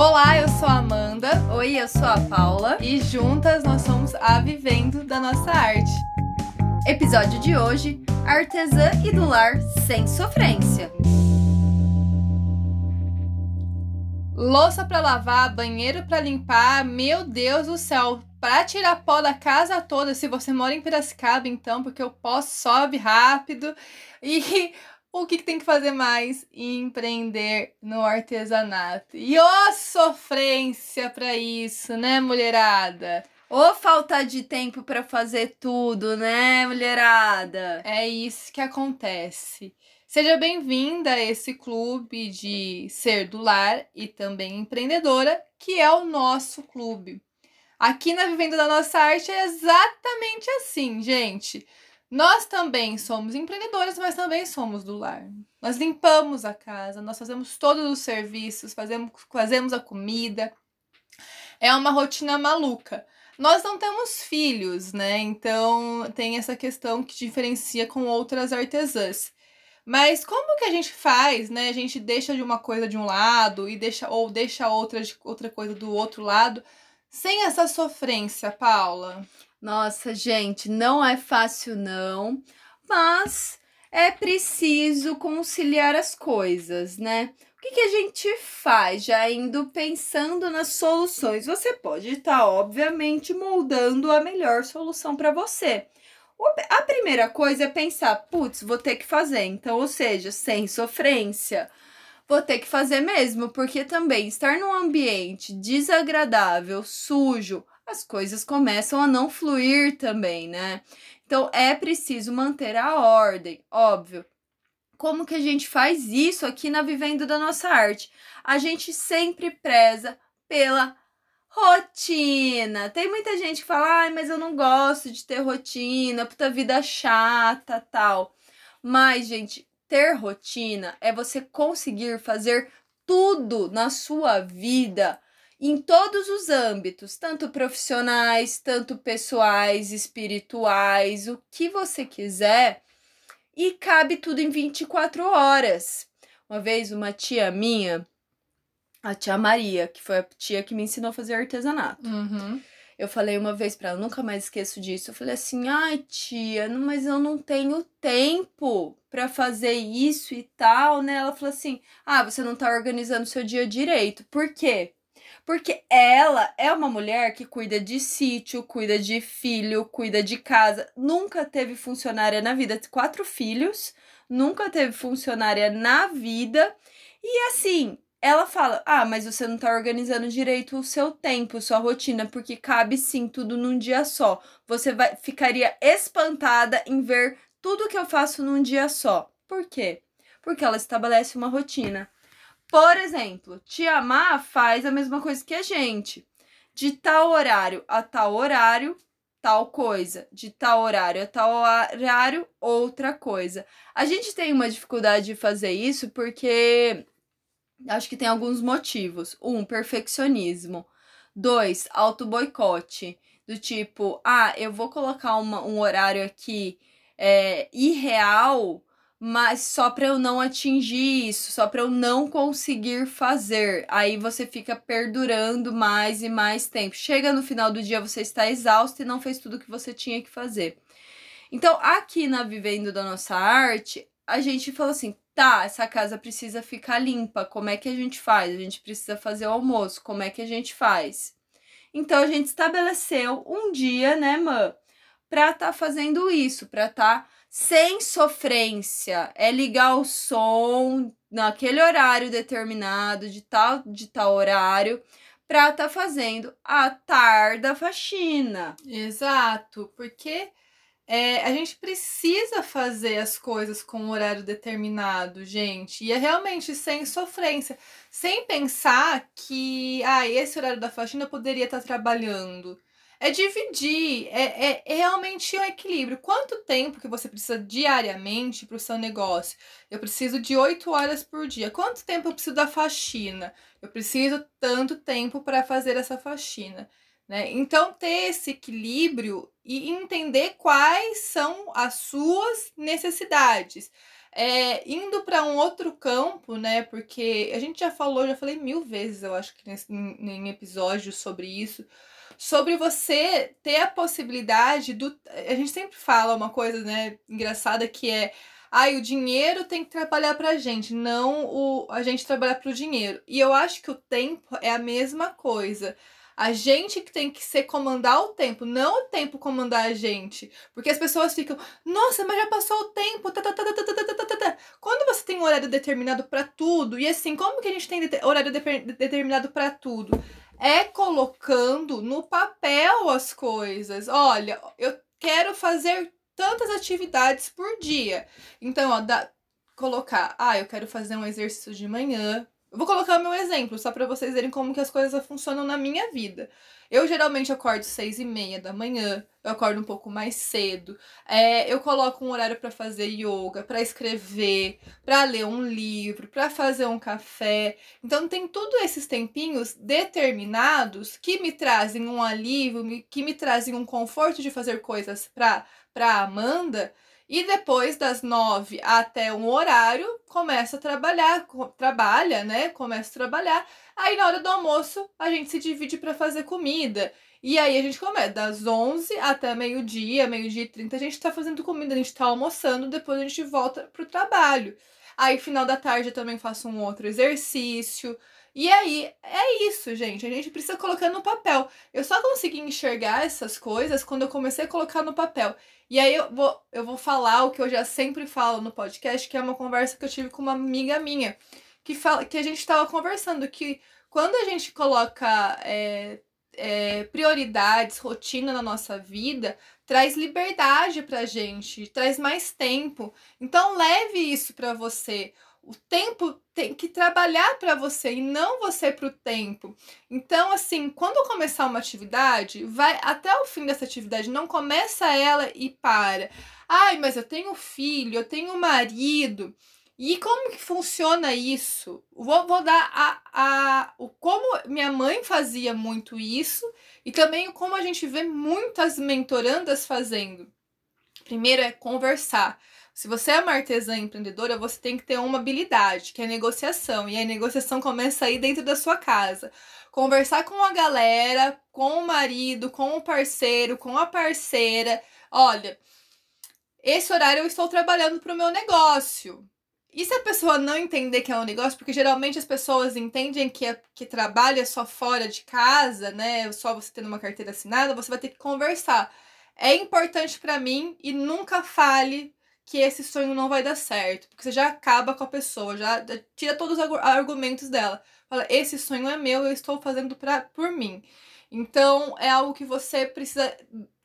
Olá, eu sou a Amanda Oi, eu sou a Paula. e juntas nós somos a Vivendo da Nossa Arte. Episódio de hoje: artesã e do lar sem sofrência. Louça pra lavar, banheiro pra limpar, meu Deus do céu, pra tirar pó da casa toda. Se você mora em Piracicaba, então, porque o pó sobe rápido. E o que, que tem que fazer mais? Empreender no artesanato. E ô sofrência pra isso, né, mulherada? Ou falta de tempo pra fazer tudo, né, mulherada? É isso que acontece. Seja bem-vinda a esse clube de ser do lar e também empreendedora, que é o nosso clube. Aqui na Vivenda da Nossa Arte é exatamente assim, gente. Nós também somos empreendedoras, mas também somos do lar. Nós limpamos a casa, nós fazemos todos os serviços, fazemos, fazemos a comida. É uma rotina maluca. Nós não temos filhos, né? Então tem essa questão que diferencia com outras artesãs. Mas como que a gente faz, né? A gente deixa de uma coisa de um lado e deixa ou deixa outra outra coisa do outro lado, sem essa sofrência, Paula. Nossa, gente, não é fácil não, mas é preciso conciliar as coisas, né? O que, que a gente faz já indo pensando nas soluções? Você pode estar, obviamente, moldando a melhor solução para você. A primeira coisa é pensar, putz, vou ter que fazer. Então, ou seja, sem sofrência. Vou ter que fazer mesmo, porque também estar num ambiente desagradável, sujo, as coisas começam a não fluir também, né? Então é preciso manter a ordem, óbvio. Como que a gente faz isso aqui na Vivendo da Nossa Arte? A gente sempre preza pela rotina. Tem muita gente que fala, ai, mas eu não gosto de ter rotina, puta vida chata, tal. Mas, gente, ter rotina é você conseguir fazer tudo na sua vida em todos os âmbitos, tanto profissionais, tanto pessoais, espirituais, o que você quiser, e cabe tudo em 24 horas. Uma vez, uma tia minha, a tia Maria, que foi a tia que me ensinou a fazer artesanato. Uhum. Eu falei uma vez pra ela, nunca mais esqueço disso. Eu falei assim: ai, tia, mas eu não tenho tempo pra fazer isso e tal, né? Ela falou assim: ah, você não tá organizando seu dia direito. Por quê? Porque ela é uma mulher que cuida de sítio, cuida de filho, cuida de casa, nunca teve funcionária na vida, quatro filhos, nunca teve funcionária na vida. E assim, ela fala: "Ah, mas você não tá organizando direito o seu tempo, sua rotina, porque cabe sim tudo num dia só. Você vai ficaria espantada em ver tudo que eu faço num dia só. Por quê? Porque ela estabelece uma rotina. Por exemplo, Tia Má faz a mesma coisa que a gente. De tal horário a tal horário, tal coisa. De tal horário a tal horário, outra coisa. A gente tem uma dificuldade de fazer isso porque acho que tem alguns motivos. Um, perfeccionismo. Dois, auto-boicote. Do tipo, ah, eu vou colocar uma, um horário aqui é, irreal mas só para eu não atingir isso, só para eu não conseguir fazer. Aí você fica perdurando mais e mais tempo. Chega no final do dia, você está exausto e não fez tudo que você tinha que fazer. Então, aqui na Vivendo da Nossa Arte, a gente falou assim: tá, essa casa precisa ficar limpa. Como é que a gente faz? A gente precisa fazer o almoço. Como é que a gente faz? Então, a gente estabeleceu um dia, né, mãe, pra tá fazendo isso, pra tá sem sofrência. É ligar o som naquele horário determinado, de tal, de tal horário, pra tá fazendo a tarda faxina. Exato, porque é, a gente precisa fazer as coisas com um horário determinado, gente. E é realmente sem sofrência. Sem pensar que, ah, esse horário da faxina eu poderia estar trabalhando. É dividir, é, é, é realmente um equilíbrio. Quanto tempo que você precisa diariamente para o seu negócio? Eu preciso de 8 horas por dia. Quanto tempo eu preciso da faxina? Eu preciso tanto tempo para fazer essa faxina. Né? Então, ter esse equilíbrio e entender quais são as suas necessidades. É, indo para um outro campo, né? Porque a gente já falou, já falei mil vezes, eu acho que nesse, em, em episódios sobre isso, sobre você ter a possibilidade do. A gente sempre fala uma coisa, né, engraçada que é. Ai, o dinheiro tem que trabalhar pra gente, não o, a gente trabalhar pro dinheiro. E eu acho que o tempo é a mesma coisa. A gente que tem que ser comandar o tempo, não o tempo comandar a gente. Porque as pessoas ficam, nossa, mas já passou o tempo. Quando você tem um horário determinado para tudo, e assim, como que a gente tem horário de determinado para tudo? É colocando no papel as coisas. Olha, eu quero fazer tantas atividades por dia. Então, ó, dá, colocar, ah, eu quero fazer um exercício de manhã, vou colocar meu exemplo, só para vocês verem como que as coisas funcionam na minha vida. Eu geralmente acordo seis e meia da manhã, eu acordo um pouco mais cedo. É, eu coloco um horário para fazer yoga, para escrever, para ler um livro, para fazer um café. Então tem tudo esses tempinhos determinados que me trazem um alívio, que me trazem um conforto de fazer coisas para para Amanda e depois das nove até um horário, começa a trabalhar, trabalha, né? Começa a trabalhar. Aí na hora do almoço, a gente se divide para fazer comida. E aí a gente começa das 11 até meio-dia, meio-dia e 30, a gente tá fazendo comida, a gente tá almoçando, depois a gente volta pro trabalho. Aí final da tarde eu também faço um outro exercício. E aí, é isso, gente. A gente precisa colocar no papel. Eu só consegui enxergar essas coisas quando eu comecei a colocar no papel. E aí eu vou, eu vou falar o que eu já sempre falo no podcast, que é uma conversa que eu tive com uma amiga minha, que, fala, que a gente estava conversando, que quando a gente coloca é, é, prioridades, rotina na nossa vida, traz liberdade pra gente, traz mais tempo. Então leve isso para você. O tempo tem que trabalhar para você e não você para o tempo. Então, assim, quando começar uma atividade, vai até o fim dessa atividade, não começa ela e para. Ai, mas eu tenho filho, eu tenho marido. E como que funciona isso? Vou, vou dar a, a, o como minha mãe fazia muito isso e também como a gente vê muitas mentorandas fazendo. Primeiro é conversar. Se você é uma artesã empreendedora, você tem que ter uma habilidade, que é negociação. E a negociação começa aí dentro da sua casa. Conversar com a galera, com o marido, com o parceiro, com a parceira. Olha, esse horário eu estou trabalhando para o meu negócio. E se a pessoa não entender que é um negócio, porque geralmente as pessoas entendem que, é, que trabalho é só fora de casa, né? Só você tendo uma carteira assinada, você vai ter que conversar. É importante para mim e nunca fale que esse sonho não vai dar certo. Porque você já acaba com a pessoa, já tira todos os argumentos dela. Fala, esse sonho é meu, eu estou fazendo pra, por mim. Então, é algo que você precisa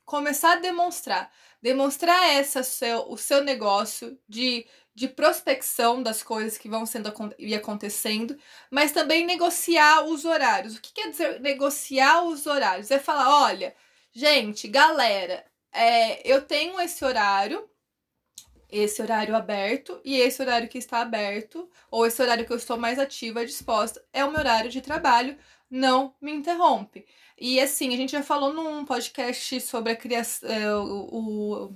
começar a demonstrar. Demonstrar essa seu, o seu negócio de, de prospecção das coisas que vão sendo e acontecendo, mas também negociar os horários. O que quer dizer negociar os horários? É falar, olha, gente, galera, é, eu tenho esse horário, esse horário aberto e esse horário que está aberto, ou esse horário que eu estou mais ativa e disposta, é o meu horário de trabalho, não me interrompe. E assim, a gente já falou num podcast sobre a criação, o, o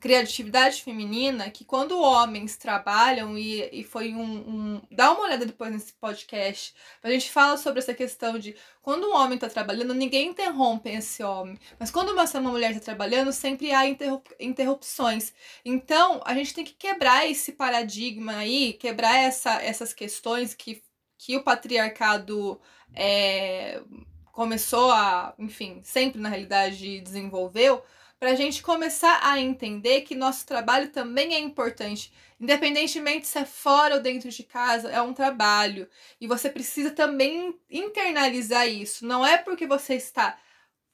criatividade feminina, que quando homens trabalham, e, e foi um, um. Dá uma olhada depois nesse podcast. A gente fala sobre essa questão de quando um homem está trabalhando, ninguém interrompe esse homem. Mas quando uma, uma mulher está trabalhando, sempre há interrup, interrupções. Então, a gente tem que quebrar esse paradigma aí, quebrar essa, essas questões que, que o patriarcado. É, começou a, enfim, sempre na realidade desenvolveu, para a gente começar a entender que nosso trabalho também é importante. Independentemente se é fora ou dentro de casa, é um trabalho. E você precisa também internalizar isso. Não é porque você está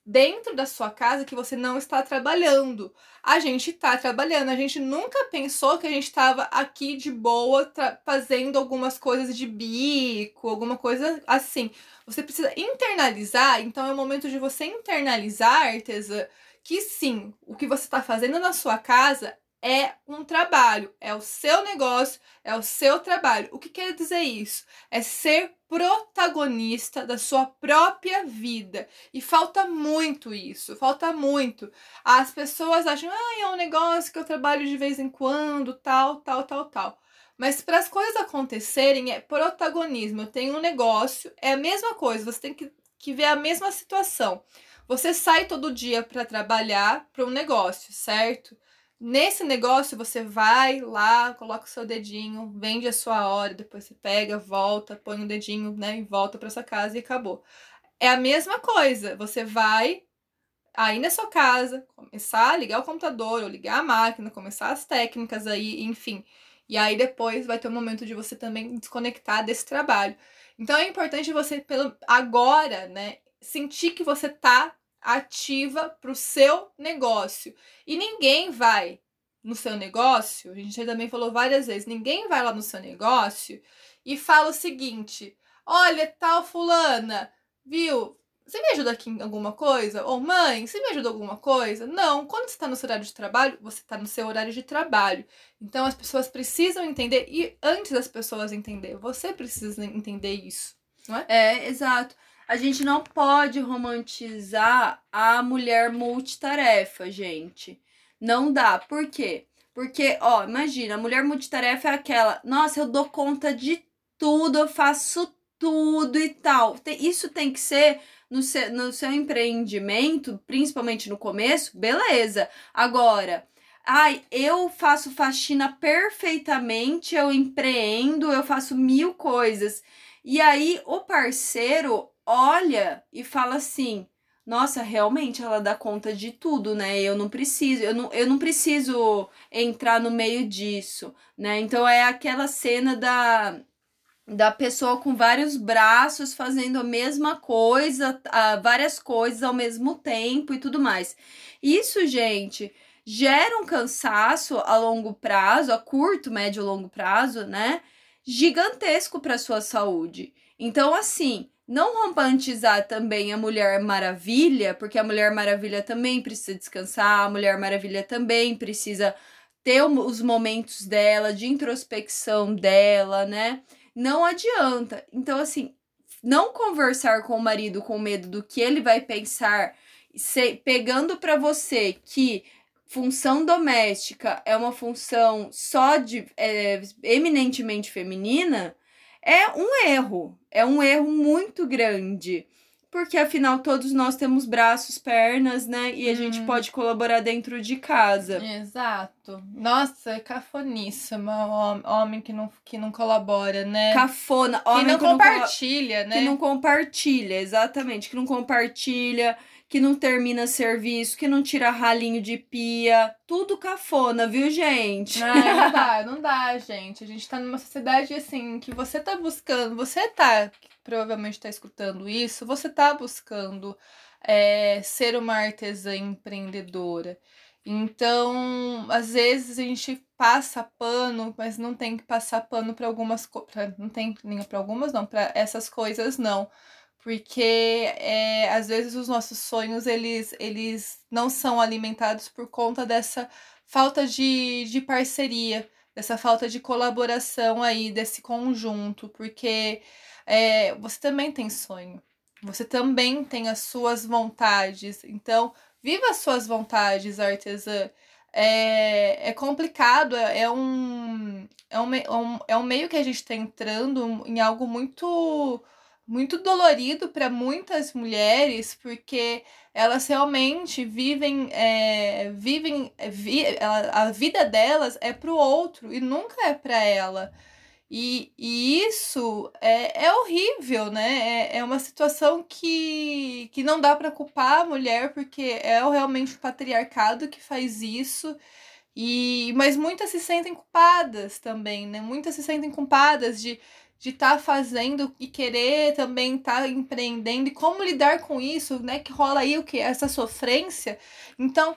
dentro da sua casa que você não está trabalhando. A gente está trabalhando. A gente nunca pensou que a gente estava aqui de boa fazendo algumas coisas de bico, alguma coisa assim. Você precisa internalizar. Então é o momento de você internalizar, artesã que sim, o que você está fazendo na sua casa é um trabalho, é o seu negócio, é o seu trabalho. O que quer dizer isso? É ser protagonista da sua própria vida. E falta muito isso, falta muito. As pessoas acham, ah, é um negócio que eu trabalho de vez em quando, tal, tal, tal, tal. Mas para as coisas acontecerem é protagonismo. Eu tenho um negócio, é a mesma coisa, você tem que, que ver a mesma situação. Você sai todo dia para trabalhar para um negócio, certo? Nesse negócio você vai lá, coloca o seu dedinho, vende a sua hora, depois você pega, volta, põe o um dedinho, né, e volta para sua casa e acabou. É a mesma coisa. Você vai aí na sua casa, começar a ligar o computador ou ligar a máquina, começar as técnicas aí, enfim. E aí depois vai ter um momento de você também desconectar desse trabalho. Então é importante você, pelo agora, né, sentir que você tá ativa para o seu negócio. E ninguém vai no seu negócio, a gente também falou várias vezes, ninguém vai lá no seu negócio e fala o seguinte: olha, tal fulana, viu? Você me ajuda aqui em alguma coisa? Ou mãe, você me ajuda em alguma coisa? Não. Quando você está no seu horário de trabalho, você está no seu horário de trabalho. Então as pessoas precisam entender, e antes das pessoas entender, você precisa entender isso, não é? É, exato. A gente não pode romantizar a mulher multitarefa, gente. Não dá. Por quê? Porque, ó, imagina, a mulher multitarefa é aquela, nossa, eu dou conta de tudo, eu faço tudo e tal. Isso tem que ser no seu, no seu empreendimento, principalmente no começo, beleza. Agora, ai, eu faço faxina perfeitamente, eu empreendo, eu faço mil coisas. E aí o parceiro olha e fala assim: nossa, realmente ela dá conta de tudo, né? Eu não preciso, eu não, eu não preciso entrar no meio disso, né? Então é aquela cena da da pessoa com vários braços fazendo a mesma coisa, várias coisas ao mesmo tempo e tudo mais. Isso, gente, gera um cansaço a longo prazo, a curto, médio longo prazo, né? Gigantesco para sua saúde. Então, assim, não romantizar também a Mulher Maravilha, porque a Mulher Maravilha também precisa descansar, a Mulher Maravilha também precisa ter os momentos dela, de introspecção dela, né? não adianta. Então, assim, não conversar com o marido com medo do que ele vai pensar, se, pegando para você que função doméstica é uma função só de é, eminentemente feminina, é um erro. É um erro muito grande porque afinal todos nós temos braços, pernas, né? E a hum. gente pode colaborar dentro de casa. Exato. Nossa, é cafoníssima homem que não, que não colabora, né? Cafona. Homem que não que compartilha, não, né? Que não compartilha, exatamente. Que não compartilha, que não termina serviço, que não tira ralinho de pia. Tudo cafona, viu, gente? Não, não dá, não dá, gente. A gente tá numa sociedade assim que você tá buscando, você tá provavelmente está escutando isso, você está buscando é, ser uma artesã empreendedora. Então, às vezes a gente passa pano, mas não tem que passar pano para algumas coisas. Não tem nem para algumas, não, para essas coisas não. Porque é, às vezes os nossos sonhos eles, eles não são alimentados por conta dessa falta de, de parceria, dessa falta de colaboração aí, desse conjunto. Porque é, você também tem sonho. Você também tem as suas vontades. Então, viva as suas vontades, artesã. É, é complicado, é, é um, é, é, um, é um meio que a gente está entrando em algo muito muito dolorido para muitas mulheres, porque elas realmente vivem, é, vivem vi, a vida delas é para o outro e nunca é para ela. E, e isso é, é horrível, né? É, é uma situação que, que não dá para culpar a mulher, porque é realmente o patriarcado que faz isso. E, mas muitas se sentem culpadas também, né? Muitas se sentem culpadas de de estar tá fazendo e querer também estar tá empreendendo e como lidar com isso, né? Que rola aí o que essa sofrência. Então,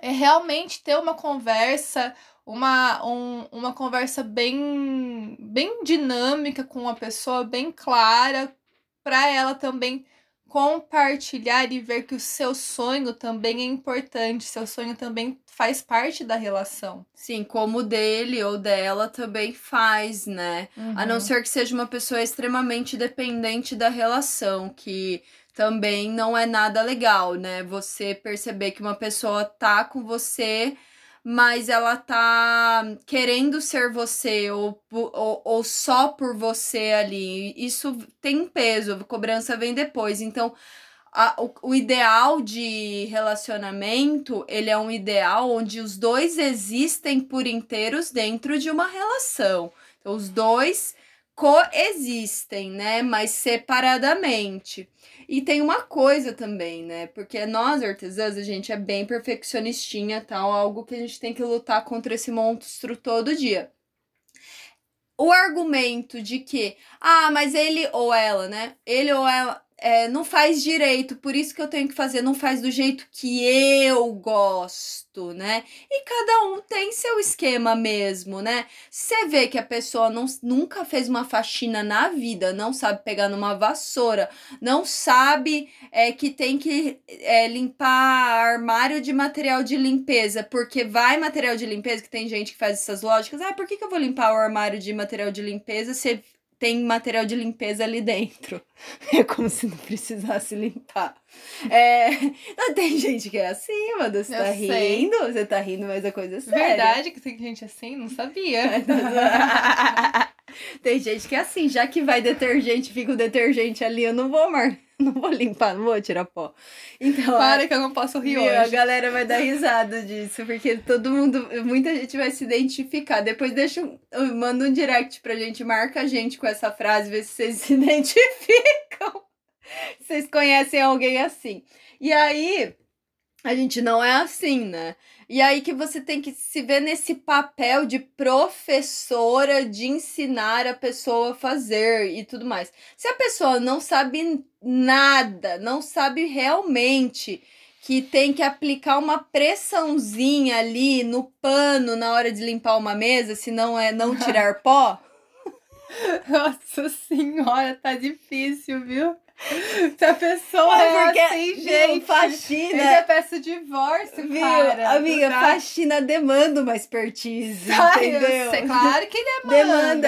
é realmente ter uma conversa uma, um, uma conversa bem, bem dinâmica com uma pessoa, bem clara, para ela também compartilhar e ver que o seu sonho também é importante, seu sonho também faz parte da relação. Sim, como o dele ou dela também faz, né? Uhum. A não ser que seja uma pessoa extremamente dependente da relação, que também não é nada legal, né? Você perceber que uma pessoa tá com você, mas ela tá querendo ser você ou, ou, ou só por você ali. Isso tem peso, cobrança vem depois. Então, a, o, o ideal de relacionamento, ele é um ideal onde os dois existem por inteiros dentro de uma relação. Então, os dois coexistem, né? Mas separadamente. E tem uma coisa também, né? Porque nós, artesãs, a gente é bem perfeccionistinha, tal, algo que a gente tem que lutar contra esse monstro todo dia. O argumento de que, ah, mas ele ou ela, né? Ele ou ela é, não faz direito, por isso que eu tenho que fazer, não faz do jeito que eu gosto, né? E cada um tem seu esquema mesmo, né? Você vê que a pessoa não, nunca fez uma faxina na vida, não sabe pegar numa vassoura, não sabe é, que tem que é, limpar armário de material de limpeza, porque vai material de limpeza, que tem gente que faz essas lógicas, ah, por que, que eu vou limpar o armário de material de limpeza se tem material de limpeza ali dentro. É como se não precisasse limpar. É, não tem gente que é assim, mano. Você Eu tá sei. rindo, você tá rindo, mas a coisa é séria. Verdade que tem gente assim? Não sabia. tem gente que é assim, já que vai detergente, fica o detergente ali, eu não vou, mar... não vou limpar, não vou tirar pó. Então, Para que eu não posso rir? A hoje. galera vai dar risada disso, porque todo mundo, muita gente vai se identificar. Depois deixa, um- um- manda um direct pra gente, marca a gente com essa frase, vê se vocês se identificam. Vocês conhecem alguém assim. E aí, a gente não é assim, né? E aí que você tem que se ver nesse papel de professora de ensinar a pessoa a fazer e tudo mais. Se a pessoa não sabe nada, não sabe realmente que tem que aplicar uma pressãozinha ali no pano na hora de limpar uma mesa, se não é não tirar pó, Nossa senhora, tá difícil, viu? Se a pessoa É é, porque, assim, viu, gente. faxina- Eu já peço divórcio, viu? cara. Amiga, Tá? faxina demanda uma expertise, Ai, eu entendeu? sei, Claro que demanda.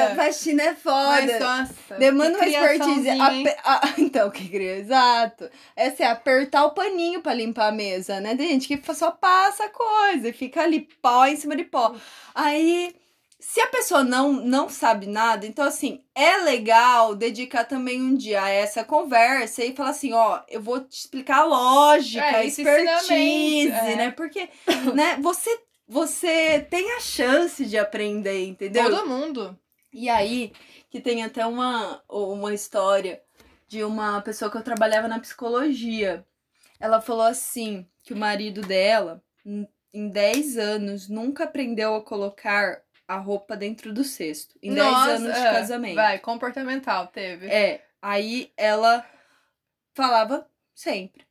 Demanda, faxina é foda. Mas, nossa, Demanda uma expertise. Ape- a- então, que cria, exato. Essa é apertar o paninho pra limpar a mesa, né? Tem gente que só passa a coisa e fica ali pó em cima de pó. Aí, se a pessoa não, não sabe nada, então assim, é legal dedicar também um dia a essa conversa e falar assim, ó, eu vou te explicar a lógica, É, a expertise, é. né? Porque, né, você, você tem a chance de aprender, entendeu? Todo mundo. E aí, que tem até uma, uma história de uma pessoa que eu trabalhava na psicologia. Ela falou assim, que o marido dela, em- em 10 anos, nunca aprendeu a colocar a roupa dentro do cesto. Em 10 Nossa, anos de é, casamento. Vai, comportamental, teve. É, aí ela falava sempre: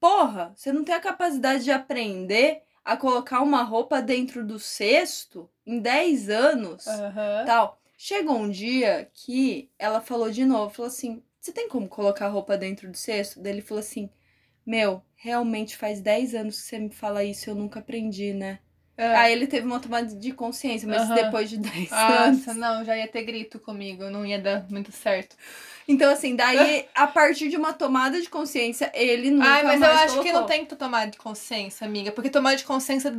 Porra, você não tem a capacidade de aprender a colocar uma roupa dentro do cesto em 10 anos? Aham. tal. Chegou um dia que ela falou de novo, falou assim: "Você tem como colocar a roupa dentro do cesto?" Daí ele falou assim: "Meu, realmente faz 10 anos que você me fala isso, eu nunca aprendi, né?" É. Aí ele teve uma tomada de consciência, mas Aham. depois de 10 anos. Nossa, não, já ia ter grito comigo, não ia dar muito certo. Então assim, daí a partir de uma tomada de consciência, ele nunca Ai, mas eu acho colocou. que não tem que tomar de consciência, amiga. Porque tomar de consciência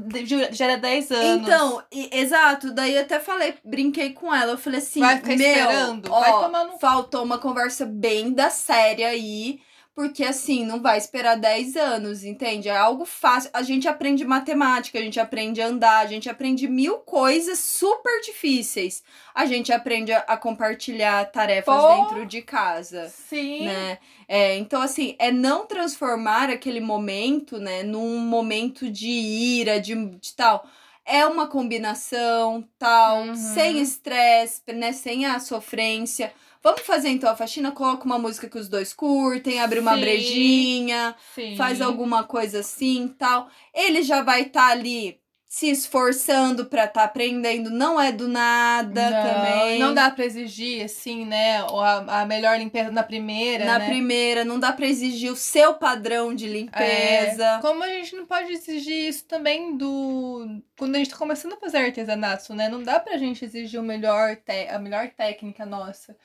gera 10 anos. Então, e- exato, daí eu até falei, brinquei com ela, eu falei assim, Vai ficar meu, esperando? ó, Vai tomar no- faltou uma conversa bem da séria aí, porque assim, não vai esperar 10 anos, entende? É algo fácil, a gente aprende matemática, a gente aprende a andar, a gente aprende mil coisas super difíceis. A gente aprende a, compartilhar tarefas Pô. dentro de casa Sim. né? É, então, assim, é não transformar aquele momento, né, num momento de ira, de, de tal. É uma combinação, tal, Uhum. sem estresse, né, sem a sofrência. Vamos fazer então a faxina, coloca uma música que os dois curtem, abre uma Sim. brejinha, Sim. faz alguma coisa assim, tal. Ele já vai estar ali se esforçando para estar tá aprendendo, não é do nada não, também. Não dá para exigir, assim, né? A, a melhor limpeza na primeira. Na né? primeira, não dá para exigir o seu padrão de limpeza. É, como a gente não pode exigir isso também do. Quando a gente tá começando a fazer artesanato, né? Não dá pra gente exigir o melhor te... a melhor técnica nossa.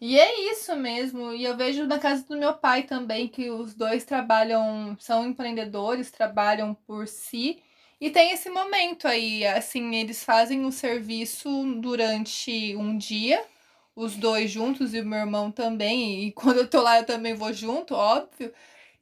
E é isso mesmo. E eu vejo na casa do meu pai também que os dois trabalham, são empreendedores, trabalham por si e tem esse momento aí, assim, eles fazem o serviço durante um dia, os dois juntos e o meu irmão também. E quando eu tô lá, eu também vou junto, óbvio.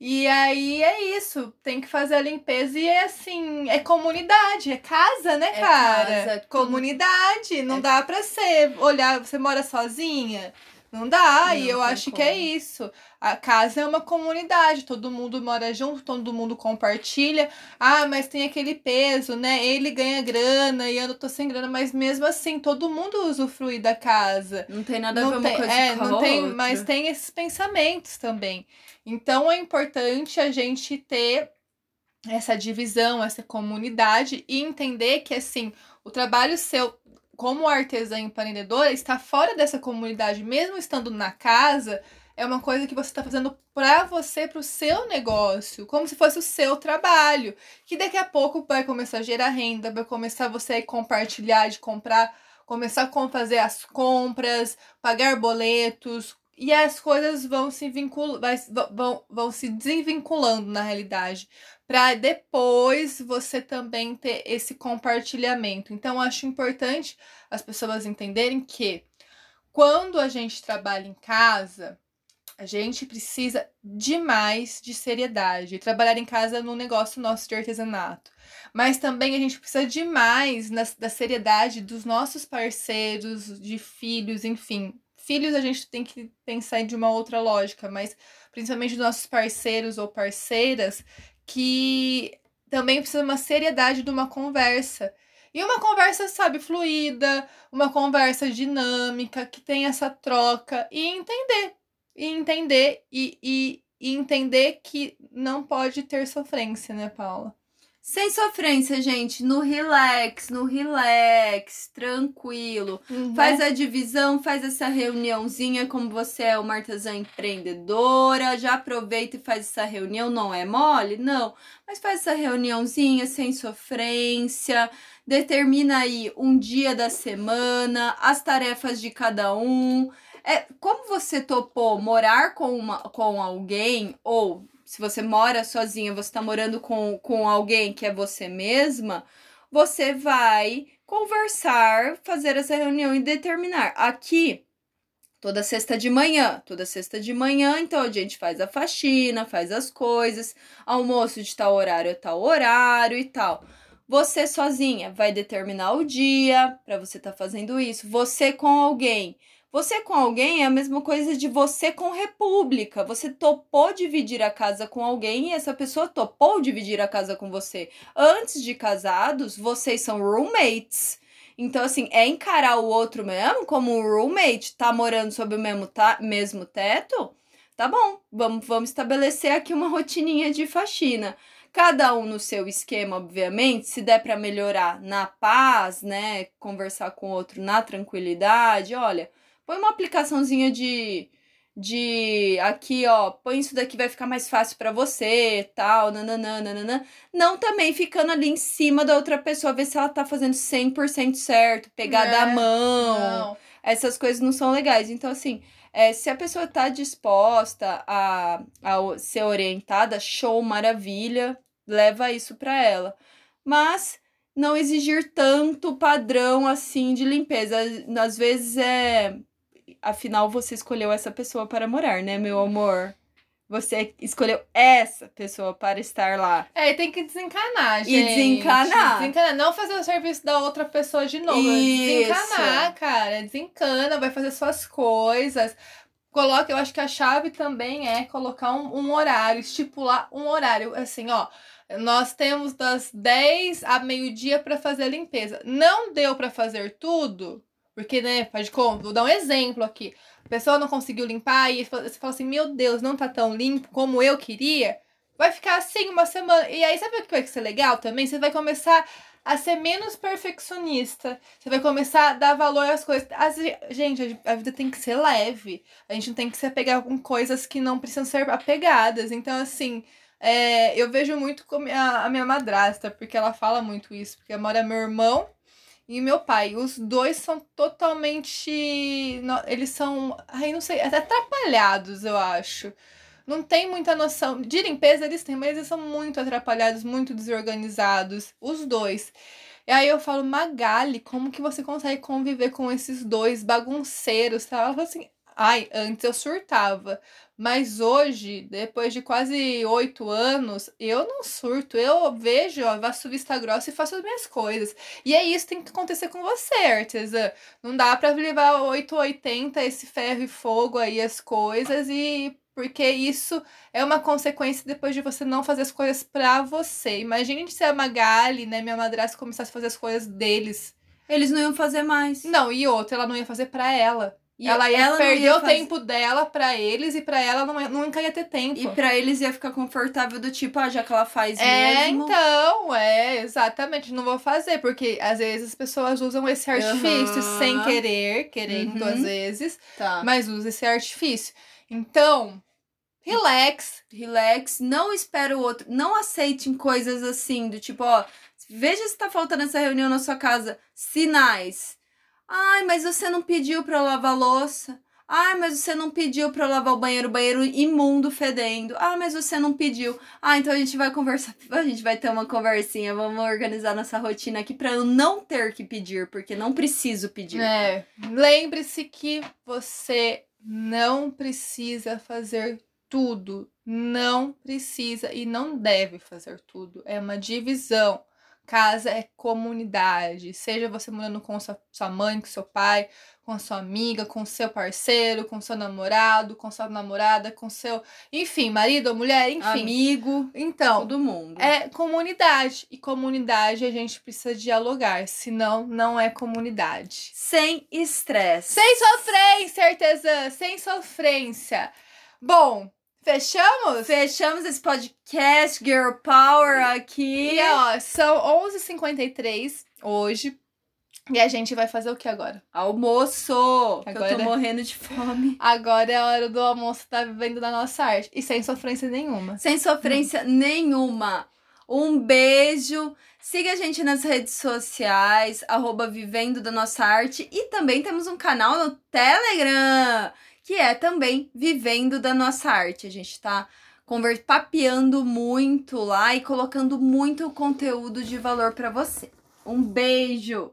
E aí é isso, tem que fazer a limpeza e é assim, é comunidade, é casa, né, É cara? casa, comunidade, não É- dá pra ser olhar, você mora sozinha? Não dá, Não e eu tem acho que é como. isso. A casa é uma comunidade, todo mundo mora junto, todo mundo compartilha. Ah, mas tem aquele peso, né? Ele ganha grana e eu não tô sem grana, mas mesmo assim, todo mundo usufrui da casa. Não tem nada a ver Não uma tem, coisa é, com a não tem, outra. mas tem esses pensamentos também. Então é importante a gente ter essa divisão, essa comunidade e entender que assim, o trabalho seu como artesã empreendedora está fora dessa comunidade, mesmo estando na casa, é uma coisa que você está fazendo para você, para o seu negócio, como se fosse o seu trabalho, que daqui a pouco vai começar a gerar renda, vai começar você a compartilhar, de comprar, começar a fazer as compras, pagar boletos, e as coisas vão se vinculando, vão, vão se desvinculando na realidade, para depois você também ter esse compartilhamento. Então, acho importante as pessoas entenderem que quando a gente trabalha em casa, a gente precisa demais de seriedade. Trabalhar em casa no negócio nosso de artesanato. Mas também a gente precisa demais na, da seriedade dos nossos parceiros, de filhos, enfim. Filhos a gente tem que pensar de uma outra lógica, mas principalmente dos nossos parceiros ou parceiras, que também precisa de uma seriedade de uma conversa. E uma conversa, sabe, fluida, uma conversa dinâmica, que tem essa troca e entender. E entender e, e, e entender que não pode ter sofrência, né, Paula? Sem sofrência, gente, no relax, no relax, tranquilo. Faz a divisão, faz essa reuniãozinha, como você é uma artesã empreendedora, já aproveita e faz essa reunião, não é mole? Não, mas faz essa reuniãozinha sem sofrência, determina aí um dia da semana, as tarefas de cada um. É, como você topou morar com, uma, com alguém, ou se você mora sozinha, você tá morando com, com alguém que é você mesma, você vai conversar, fazer essa reunião e determinar. Aqui, toda sexta de manhã, toda sexta de manhã, então a gente faz a faxina, faz as coisas, almoço de tal horário tal horário e tal. Você sozinha vai determinar o dia para você estar tá fazendo isso. Você com alguém. Você com alguém é a mesma coisa de você com república. Você topou dividir a casa com alguém e essa pessoa topou dividir a casa com você. Antes de casados, vocês são roommates. Então, assim, é encarar o outro mesmo como um roommate, tá morando sob o mesmo, ta mesmo teto? Tá bom, vamos, vamos estabelecer aqui uma rotininha de faxina. Cada um no seu esquema, obviamente, se der para melhorar na paz, né? Conversar com o outro na tranquilidade, olha, põe uma aplicaçãozinha de de aqui, ó, põe isso daqui vai ficar mais fácil para você, tal, nananã, nananã. Não também ficando ali em cima da outra pessoa, ver se ela tá fazendo 100% certo, pegar É, da mão. Não. Essas coisas não são legais. Então, assim, é, se a pessoa tá disposta a, a ser orientada, show, maravilha, leva isso para ela. Mas não exigir tanto padrão assim de limpeza. Às vezes é. Afinal, você escolheu essa pessoa para morar, né, meu amor? Você escolheu essa pessoa para estar lá. É, e tem que desencanar, E gente. desencanar. Desencanar. Não fazer o serviço da outra pessoa de novo. Isso. Desencanar, cara. Desencana, vai fazer suas coisas. Coloca, eu acho que a chave também é colocar um, um horário, estipular um horário. Assim, ó. Nós temos das 10 a meio-dia para fazer a limpeza. Não deu para fazer tudo, porque, né, faz de conta. Vou dar um exemplo aqui. A pessoa não conseguiu limpar e você fala assim: Meu Deus, não tá tão limpo como eu queria. Vai ficar assim uma semana. E aí, sabe o que vai ser legal também? Você vai começar a ser menos perfeccionista. Você vai começar a dar valor às coisas. As, gente, a vida tem que ser leve. A gente não tem que se apegar com coisas que não precisam ser apegadas. Então, assim, é, eu vejo muito a a minha madrasta, porque ela fala muito isso. Porque mora meu irmão e meu pai. Os dois são totalmente. Eles são. Ai, não sei, atrapalhados, eu acho não tem muita noção. De limpeza eles têm, mas eles são muito atrapalhados, muito desorganizados, os dois. E aí eu falo, Magali, como que você consegue conviver com esses dois bagunceiros? Tá? Ela falou assim, ai, antes eu surtava. Mas hoje, depois de quase oito anos, eu não surto. Eu vejo, ó, vasso vista grossa e faço as minhas coisas. E é isso que tem que acontecer com você, artesã. Não dá pra levar 880 esse ferro e fogo aí as coisas e porque isso é uma consequência depois de você não fazer as coisas para você. Imagine se a Magali, né, minha madrasta, começasse a fazer as coisas deles. Eles não iam fazer mais. Não, e outra, ela não ia fazer para ela. E ela ia ela o fazer... tempo dela para eles e para ela não, nunca ia ter tempo. E para eles ia ficar confortável do tipo, ah, já que ela faz é, mesmo. então, é, exatamente, não vou fazer, porque às vezes as pessoas usam esse artifício uhum. sem querer, querendo uhum. às vezes, tá. mas usa esse artifício. Então, relax. Relax, não espera o outro, não aceitem coisas assim, do tipo, ó, veja se tá faltando essa reunião na sua casa. Sinais. Ai, mas você não pediu eu lavar louça. Ai, mas você não pediu eu lavar o banheiro, banheiro imundo fedendo. Ah, mas você não pediu. Ah, então a gente vai conversar, a gente vai ter uma conversinha, vamos organizar nossa rotina aqui pra eu não ter que pedir, porque não preciso pedir. É, lembre-se que você não precisa fazer tudo. Não precisa e não deve fazer tudo. É uma divisão. Casa é comunidade. Seja você morando com sua, sua mãe, com seu pai, com sua amiga, com seu parceiro, com seu namorado, com sua namorada, com seu. Enfim, marido ou mulher, enfim. Amigo. Então. Todo mundo. É comunidade. E comunidade a gente precisa dialogar. Senão, não é comunidade. Sem estresse. Sem sofrência, artesã. Sem sofrência. Bom, Fechamos? Fechamos esse podcast Girl Power aqui. E ó, são 11h53 hoje. E a gente vai fazer o que agora? Almoço! Agora... Eu tô morrendo de fome. Agora é a hora do almoço, tá vivendo da nossa arte. E sem sofrência nenhuma. Sem sofrência hum. nenhuma. Um beijo. Siga a gente nas redes sociais, arroba Vivendo da Nossa Arte. E também temos um canal no Telegram que é também vivendo da nossa arte. A gente está papeando muito lá e colocando muito conteúdo de valor para você. Um beijo!